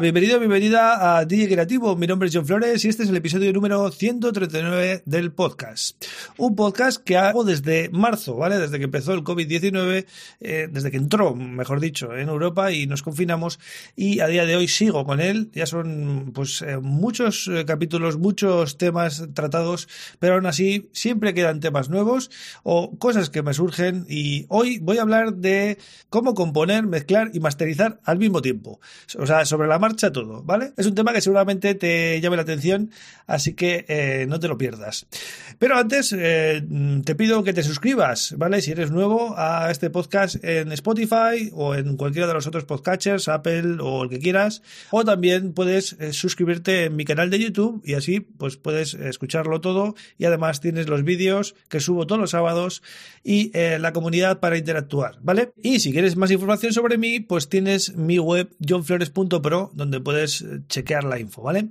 Bienvenido, bienvenida a DJ Creativo. Mi nombre es John Flores y este es el episodio número 139 del podcast. Un podcast que hago desde marzo, ¿vale? Desde que empezó el COVID-19, eh, desde que entró, mejor dicho, en Europa y nos confinamos y a día de hoy sigo con él. Ya son pues eh, muchos eh, capítulos, muchos temas tratados, pero aún así siempre quedan temas nuevos o cosas que me surgen y hoy voy a hablar de cómo componer, mezclar y masterizar al mismo tiempo. O sea, sobre la marcha todo, ¿vale? Es un tema que seguramente te llame la atención, así que eh, no te lo pierdas. Pero antes eh, te pido que te suscribas, ¿vale? Si eres nuevo a este podcast en Spotify o en cualquiera de los otros podcatchers, Apple o el que quieras, o también puedes eh, suscribirte en mi canal de YouTube y así pues puedes escucharlo todo y además tienes los vídeos que subo todos los sábados y la comunidad para interactuar, ¿vale? Y si quieres más información sobre mí, pues tienes mi web johnflores.pro donde puedes eh, chequear la info, ¿vale?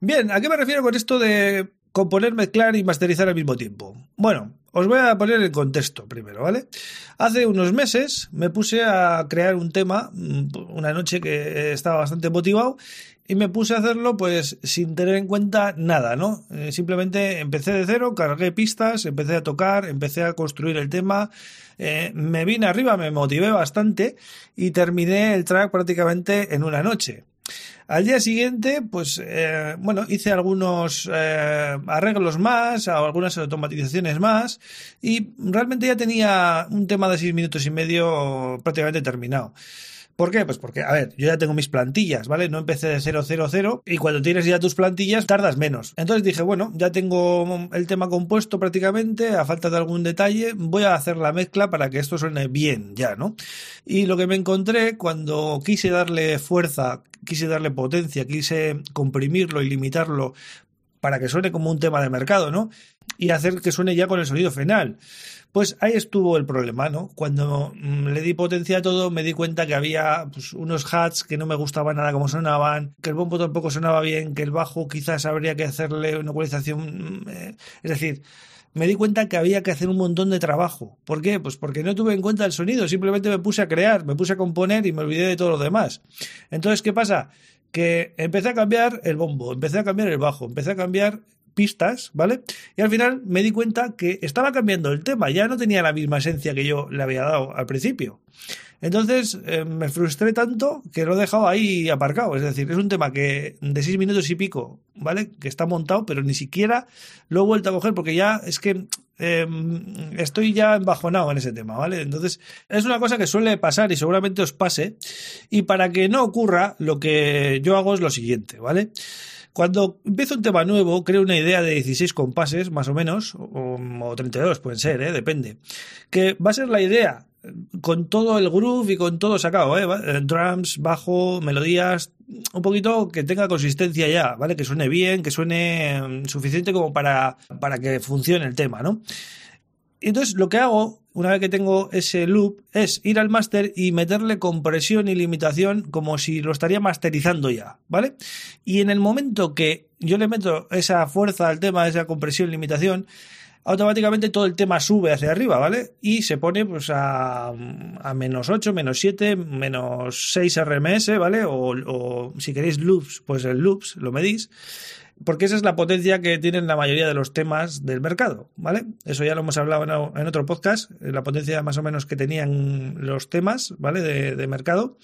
Bien, ¿a qué me refiero con esto de componer, mezclar y masterizar al mismo tiempo? Bueno, os voy a poner el contexto primero, ¿vale? Hace unos meses me puse a crear un tema, mm, una noche que estaba bastante motivado, y me puse a hacerlo pues sin tener en cuenta nada, ¿no? Eh, simplemente empecé de cero, cargué pistas, empecé a tocar, empecé a construir el tema, eh, me vine arriba, me motivé bastante y terminé el track prácticamente en una noche. Al día siguiente, pues, eh, bueno, hice algunos eh, arreglos más, algunas automatizaciones más, y realmente ya tenía un tema de seis minutos y medio prácticamente terminado. ¿Por qué? Pues porque, a ver, yo ya tengo mis plantillas, ¿vale? No empecé de 000 y cuando tienes ya tus plantillas tardas menos. Entonces dije, bueno, ya tengo el tema compuesto prácticamente, a falta de algún detalle, voy a hacer la mezcla para que esto suene bien ya, ¿no? Y lo que me encontré cuando quise darle fuerza, quise darle potencia, quise comprimirlo y limitarlo para que suene como un tema de mercado, ¿no? Y hacer que suene ya con el sonido final. Pues ahí estuvo el problema, ¿no? Cuando mm, le di potencia a todo, me di cuenta que había pues, unos hats que no me gustaban nada como sonaban, que el bombo tampoco sonaba bien, que el bajo quizás habría que hacerle una ecualización. Mm, eh, es decir, me di cuenta que había que hacer un montón de trabajo. ¿Por qué? Pues porque no tuve en cuenta el sonido, simplemente me puse a crear, me puse a componer y me olvidé de todo lo demás. Entonces, ¿qué pasa? Que empecé a cambiar el bombo, empecé a cambiar el bajo, empecé a cambiar pistas, ¿vale? Y al final me di cuenta que estaba cambiando el tema, ya no tenía la misma esencia que yo le había dado al principio. Entonces eh, me frustré tanto que lo he dejado ahí aparcado. Es decir, es un tema que de seis minutos y pico, ¿vale? Que está montado, pero ni siquiera lo he vuelto a coger porque ya es que em, estoy ya embajonado en ese tema, ¿vale? Entonces es una cosa que suele pasar y seguramente os pase. Y para que no ocurra, lo que yo hago es lo siguiente, ¿vale? Cuando empiezo un tema nuevo, creo una idea de 16 compases, más o menos, o, 32, pueden ser, ¿eh? depende. Que va a ser la idea con todo el groove y con todo sacado, ¿eh? ¿eh? Drums, bajo, melodías, un poquito que tenga consistencia ya, ¿vale? Que suene bien, que suene mm, suficiente como para, para que funcione el tema, ¿no? Entonces lo que hago, una vez que tengo ese loop, es ir al máster y meterle compresión y limitación como si lo estaría masterizando ya, ¿vale? Y en el momento que yo le meto esa fuerza al tema, esa compresión limitación, automáticamente todo el tema sube hacia arriba, ¿vale? Y se pone pues a, a menos 8, menos 7, menos 6 RMS, ¿vale? O, o si queréis loops, pues el loops lo medís porque esa es la potencia que tienen la mayoría de los temas del mercado, ¿vale? Eso ya lo hemos hablado en otro podcast, eh, la potencia más o menos que tenían los temas, ¿vale? De, de mercado.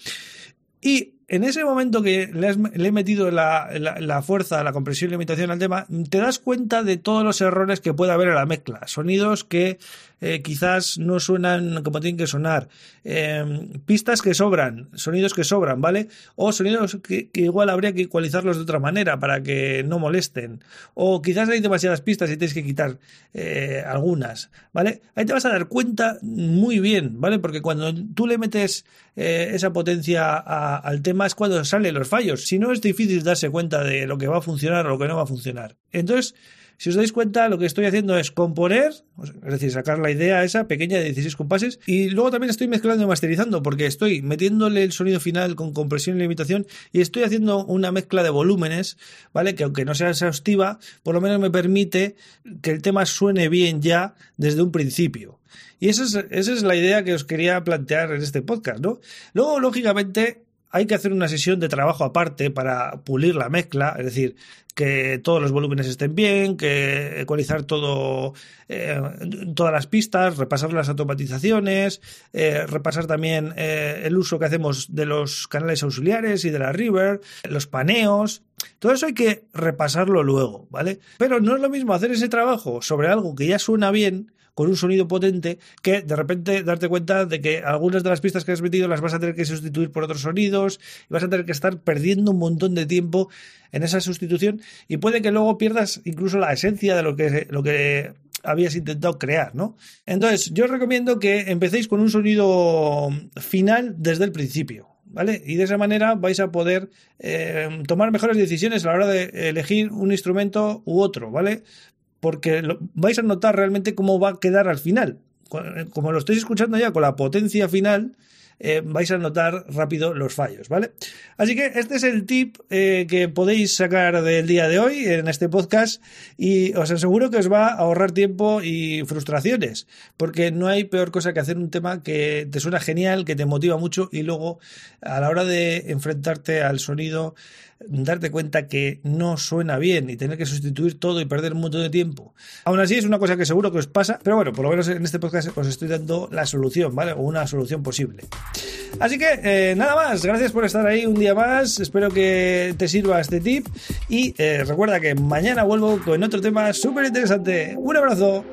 Y en ese momento que le, he metido la, la, fuerza, la compresión y limitación al tema, te das cuenta de todos los errores que puede haber en la mezcla. Sonidos que eh, quizás no suenan como tienen que sonar. Em, pistas que sobran, sonidos que sobran, ¿vale? O sonidos que, igual habría que ecualizarlos de otra manera para que no molesten. O quizás hay demasiadas pistas y tienes que quitar eh, algunas, ¿vale? Ahí te vas a dar cuenta muy bien, ¿vale? Porque cuando tú le metes eh, esa potencia al tema, más cuando salen los fallos. Si no, es difícil darse cuenta de lo que va a funcionar o lo que no va a funcionar. Entonces, Si os dais cuenta, lo que estoy haciendo es componer, es decir, sacar la idea esa pequeña de 16 compases, y luego también estoy mezclando y masterizando, porque estoy metiéndole el sonido final con compresión y limitación, y estoy haciendo una mezcla de volúmenes, ¿vale? Que aunque no sea exhaustiva, por lo menos me permite que el tema suene bien ya desde un principio. Y esa es, esa es la idea que os quería plantear en este podcast, ¿no? Luego, lógicamente, hay que hacer una sesión de trabajo aparte para pulir la mezcla, es decir, que todos los volúmenes estén bien, que ecualizar todo, eh, todas las pistas, repasar las automatizaciones, eh, repasar también eh, el uso que hacemos de los canales auxiliares y de la River, los paneos. Todo eso hay que repasarlo luego, ¿vale? Pero no es lo mismo hacer ese trabajo sobre algo que ya suena bien con un sonido potente que de repente darte cuenta de que algunas de las pistas que has metido las vas a tener que sustituir por otros sonidos y vas a tener que estar perdiendo un montón de tiempo en esa sustitución y puede que luego pierdas incluso la esencia de lo que, lo que habías intentado crear, ¿no? Entonces, yo os recomiendo que empecéis con un sonido final desde el principio. ¿Vale? Y de esa manera vais a poder eh, tomar mejores decisiones a la hora de elegir un instrumento u otro, ¿vale? Porque vais a notar realmente cómo va a quedar al final. Como lo estáis escuchando ya con la potencia final, eh, vais a notar rápido los fallos, ¿vale? Así que este es el tip eh, que podéis sacar del día de hoy en este podcast y os aseguro que os va a ahorrar tiempo y frustraciones, porque no hay peor cosa que hacer un tema que te suena genial, que te motiva mucho y luego a la hora de enfrentarte al sonido darte cuenta que no suena bien y tener que sustituir todo y perder un montón de tiempo. Aún así es una cosa que seguro que os pasa, pero bueno, por lo menos en este podcast os estoy dando la solución, ¿vale? O una solución posible. Así que eh, nada más, gracias por estar ahí un día más, espero que te sirva este tip y eh, recuerda que mañana vuelvo con otro tema súper interesante. Un abrazo.